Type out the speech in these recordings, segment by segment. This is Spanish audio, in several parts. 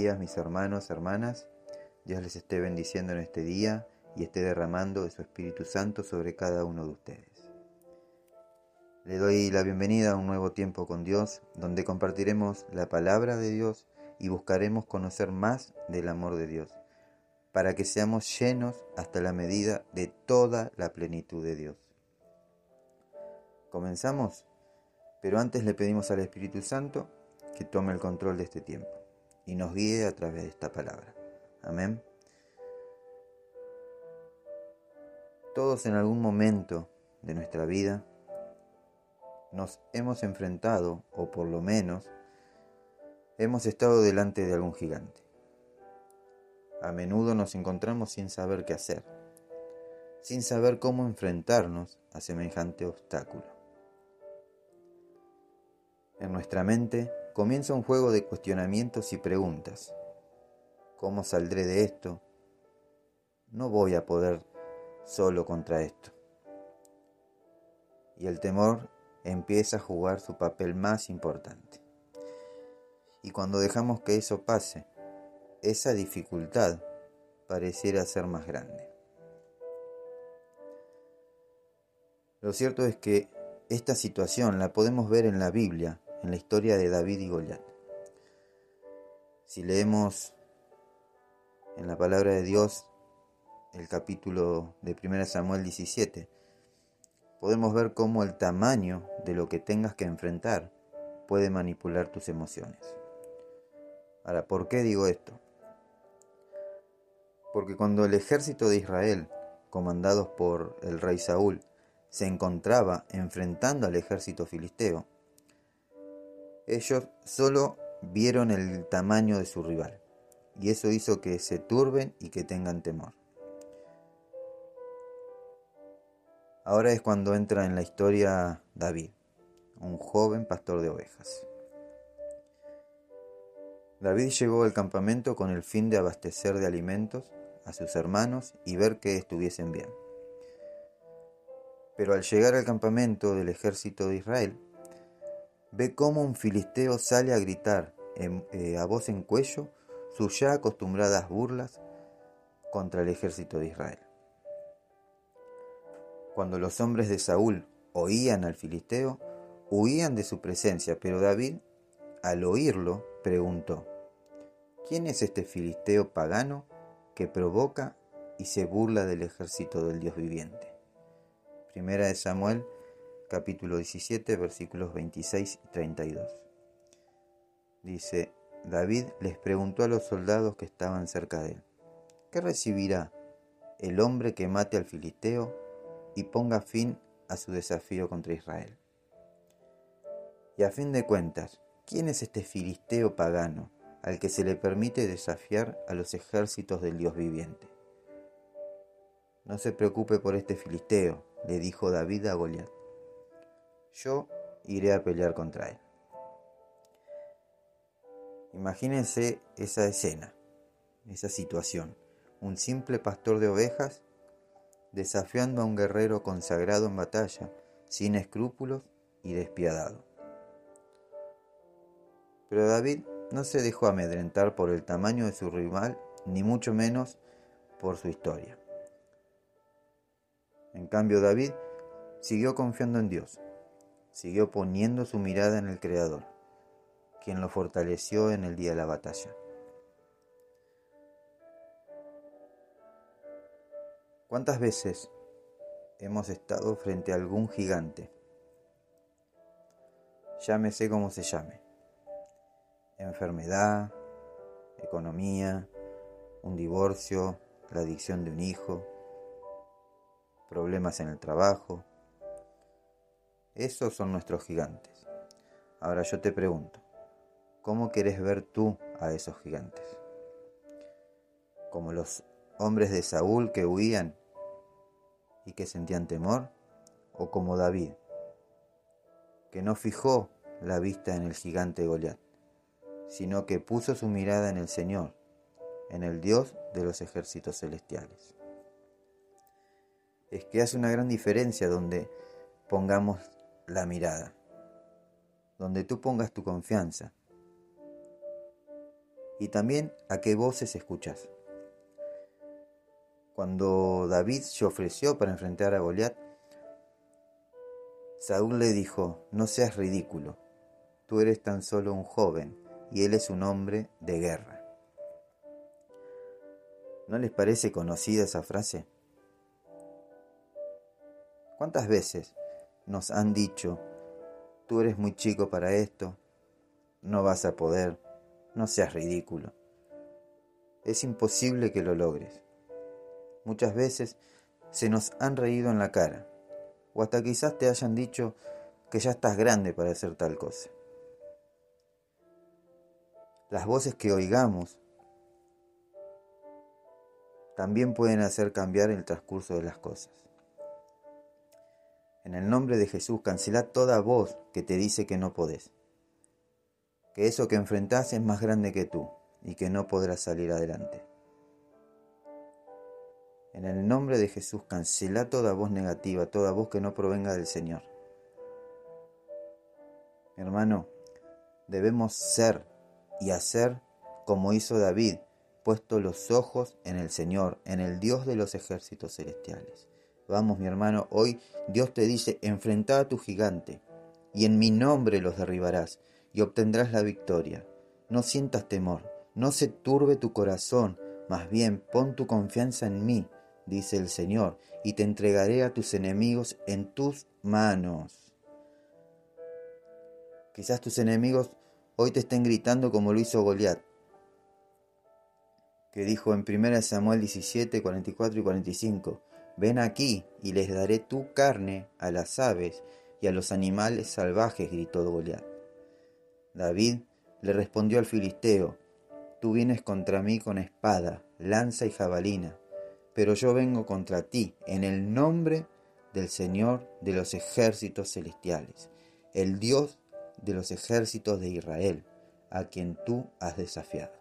Días mis hermanos, hermanas. Dios les esté bendiciendo en este día y esté derramando de su Espíritu Santo sobre cada uno de ustedes. Le doy la bienvenida a un nuevo tiempo con Dios, donde compartiremos la palabra de Dios y buscaremos conocer más del amor de Dios, para que seamos llenos hasta la medida de toda la plenitud de Dios. ¿Comenzamos? Pero antes le pedimos al Espíritu Santo que tome el control de este tiempo y nos guíe a través de esta palabra. Amén. Todos en algún momento de nuestra vida nos hemos enfrentado, o por lo menos, hemos estado delante de algún gigante. A menudo nos encontramos sin saber qué hacer, sin saber cómo enfrentarnos a semejante obstáculo. En nuestra mente comienza un juego de cuestionamientos y preguntas. ¿Cómo saldré de esto? No voy a poder solo contra esto. Y el temor empieza a jugar su papel más importante. Y cuando dejamos que eso pase, esa dificultad pareciera ser más grande. Lo cierto es que esta situación la podemos ver en la Biblia en la historia de David y Goliat. Si leemos en la palabra de Dios el capítulo de 1 Samuel 17, podemos ver cómo el tamaño de lo que tengas que enfrentar puede manipular tus emociones. Ahora, ¿por qué digo esto? Porque cuando el ejército de Israel, comandados por el rey Saúl, se encontraba enfrentando al ejército filisteo, ellos solo vieron el tamaño de su rival, y eso hizo que se turben y que tengan temor. Ahora es cuando entra en la historia David, un joven pastor de ovejas. David llegó al campamento con el fin de abastecer de alimentos a sus hermanos y ver que estuviesen bien. Pero al llegar al campamento del ejército de Israel, ve cómo un filisteo sale a gritar eh, a voz en cuello sus ya acostumbradas burlas contra el ejército de Israel. Cuando los hombres de Saúl oían al filisteo, huían de su presencia, pero David, al oírlo, preguntó, ¿quién es este filisteo pagano que provoca y se burla del ejército del Dios viviente? Primera de Samuel capítulo 17, versículos 26 y 32. Dice, David les preguntó a los soldados que estaban cerca de él, ¿qué recibirá el hombre que mate al filisteo y ponga fin a su desafío contra Israel? Y a fin de cuentas, ¿quién es este filisteo pagano al que se le permite desafiar a los ejércitos del Dios viviente? No se preocupe por este filisteo, le dijo David a Goliat yo iré a pelear contra él. Imagínense esa escena, esa situación. Un simple pastor de ovejas desafiando a un guerrero consagrado en batalla, sin escrúpulos y despiadado. Pero David no se dejó amedrentar por el tamaño de su rival, ni mucho menos por su historia. En cambio, David siguió confiando en Dios siguió poniendo su mirada en el Creador, quien lo fortaleció en el día de la batalla. ¿Cuántas veces hemos estado frente a algún gigante? Llámese como se llame. Enfermedad, economía, un divorcio, la adicción de un hijo, problemas en el trabajo, esos son nuestros gigantes. Ahora yo te pregunto, ¿cómo quieres ver tú a esos gigantes? ¿Como los hombres de Saúl que huían y que sentían temor? ¿O como David, que no fijó la vista en el gigante Goliat, sino que puso su mirada en el Señor, en el Dios de los ejércitos celestiales? Es que hace una gran diferencia donde pongamos la mirada, donde tú pongas tu confianza. y también a qué voces escuchas. Cuando David se ofreció para enfrentar a Goliat, Saúl le dijo, no seas ridículo, tú eres tan solo un joven y él es un hombre de guerra. ¿No les parece conocida esa frase? ¿Cuántas veces nos han dicho, tú eres muy chico para esto, no vas a poder, no seas ridículo? Es imposible que lo logres. Muchas veces se nos han reído en la cara, o hasta quizás te hayan dicho que ya estás grande para hacer tal cosa. Las voces que oigamos también pueden hacer cambiar el transcurso de las cosas. En el nombre de Jesús, cancela toda voz que te dice que no podés, que eso que enfrentás es más grande que tú y que no podrás salir adelante. En el nombre de Jesús, cancela toda voz negativa, toda voz que no provenga del Señor. hermano, debemos ser y hacer como hizo David, puesto los ojos en el Señor, en el Dios de los ejércitos celestiales. Vamos, mi hermano, hoy Dios te dice, enfrenta a tu gigante, y en mi nombre los derribarás, y obtendrás la victoria. No sientas temor, no se turbe tu corazón, más bien pon tu confianza en mí, dice el Señor, y te entregaré a tus enemigos en tus manos. Quizás tus enemigos hoy te estén gritando como lo hizo Goliat, que dijo en 1 Samuel 17, 44 y 45, Ven aquí y les daré tu carne a las aves y a los animales salvajes, gritó Goliat. David le respondió al filisteo, Tú vienes contra mí con espada, lanza y jabalina, pero yo vengo contra ti en el nombre del Señor de los ejércitos celestiales, el Dios de los ejércitos de Israel, a quien tú has desafiado.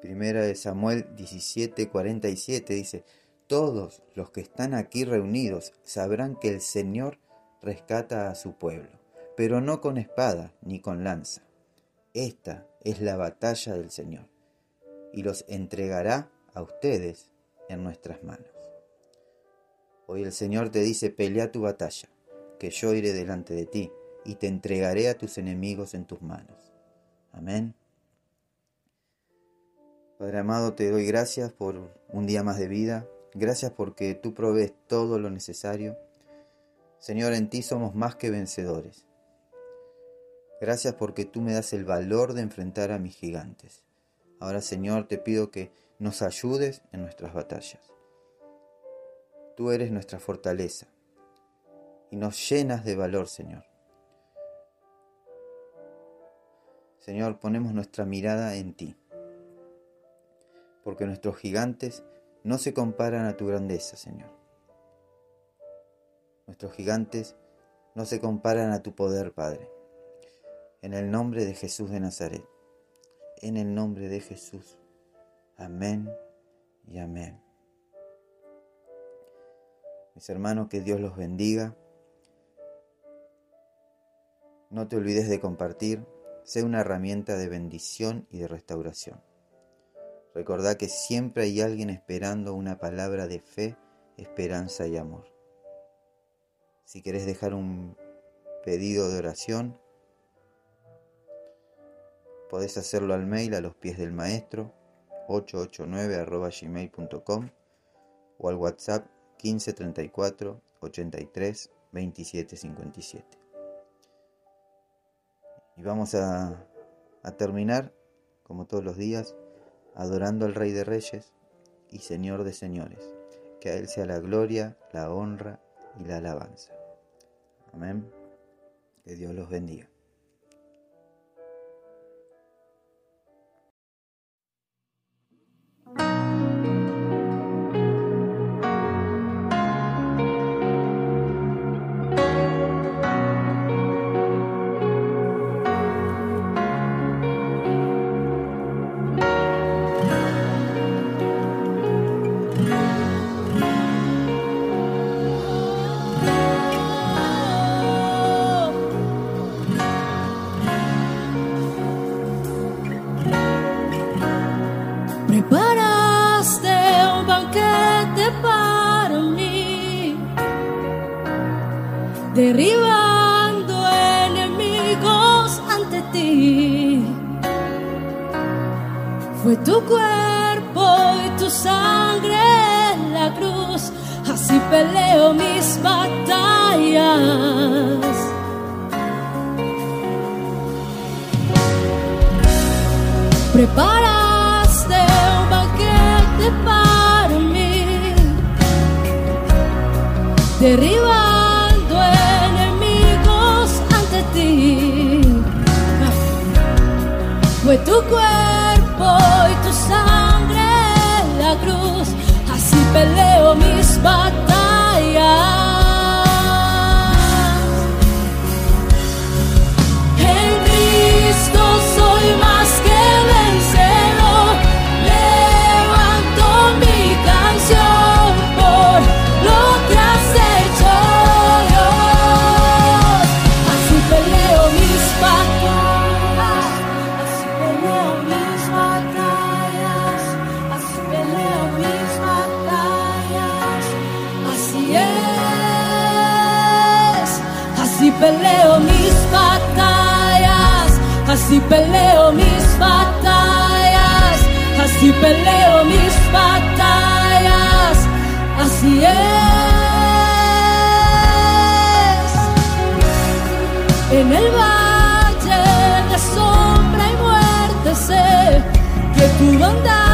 Primera de Samuel 17:47 dice, todos los que están aquí reunidos sabrán que el Señor rescata a su pueblo, pero no con espada ni con lanza. Esta es la batalla del Señor, y los entregará a ustedes en nuestras manos. Hoy el Señor te dice, pelea tu batalla, que yo iré delante de ti, y te entregaré a tus enemigos en tus manos. Amén. Padre amado, te doy gracias por un día más de vida, Gracias porque tú provees todo lo necesario. Señor, en ti somos más que vencedores. Gracias porque tú me das el valor de enfrentar a mis gigantes. Ahora, Señor, te pido que nos ayudes en nuestras batallas. Tú eres nuestra fortaleza y nos llenas de valor, Señor. Señor, ponemos nuestra mirada en ti, porque nuestros gigantes no se comparan a tu grandeza, Señor. Nuestros gigantes no se comparan a tu poder, Padre. En el nombre de Jesús de Nazaret. En el nombre de Jesús. Amén y amén. Mis hermanos, que Dios los bendiga. No te olvides de compartir. Sé una herramienta de bendición y de restauración. Recordá que siempre hay alguien esperando una palabra de fe, esperanza y amor. Si querés dejar un pedido de oración, podés hacerlo al mail a los pies del maestro 889 o al WhatsApp 1534 83 27 57. Y vamos a terminar, como todos los días, adorando al Rey de Reyes y Señor de Señores. Que a Él sea la gloria, la honra y la alabanza. Amén. Que Dios los bendiga. peleo mis batallas. Preparaste un banquete para mí, derribando enemigos ante ti. Fue tu cuerpo. Así peleo mis batallas, así peleo mis batallas, así es. En el valle de sombra y muerte sé que tu bondad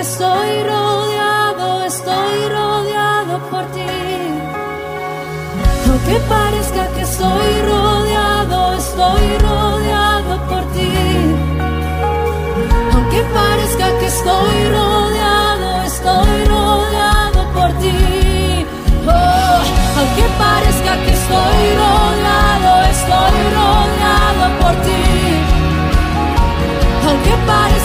que estoy rodeado, estoy rodeado por ti. Aunque parezca que estoy rodeado, estoy rodeado por ti. Aunque parezca que estoy rodeado, estoy rodeado por ti. Oh, aunque parezca que estoy rodeado, estoy rodeado por ti. Aunque parezca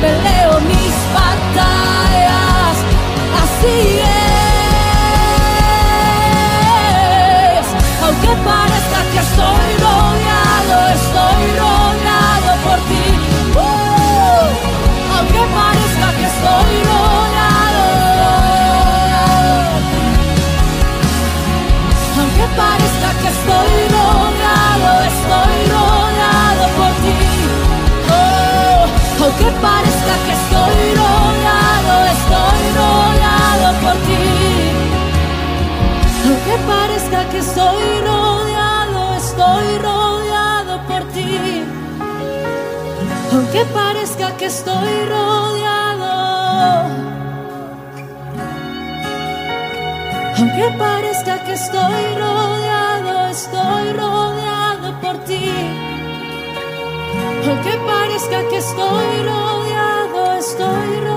peleo mis batallas así. Aunque parezca que estoy rodeado, aunque parezca que estoy rodeado, estoy rodeado por ti. Aunque parezca que estoy rodeado, estoy rodeado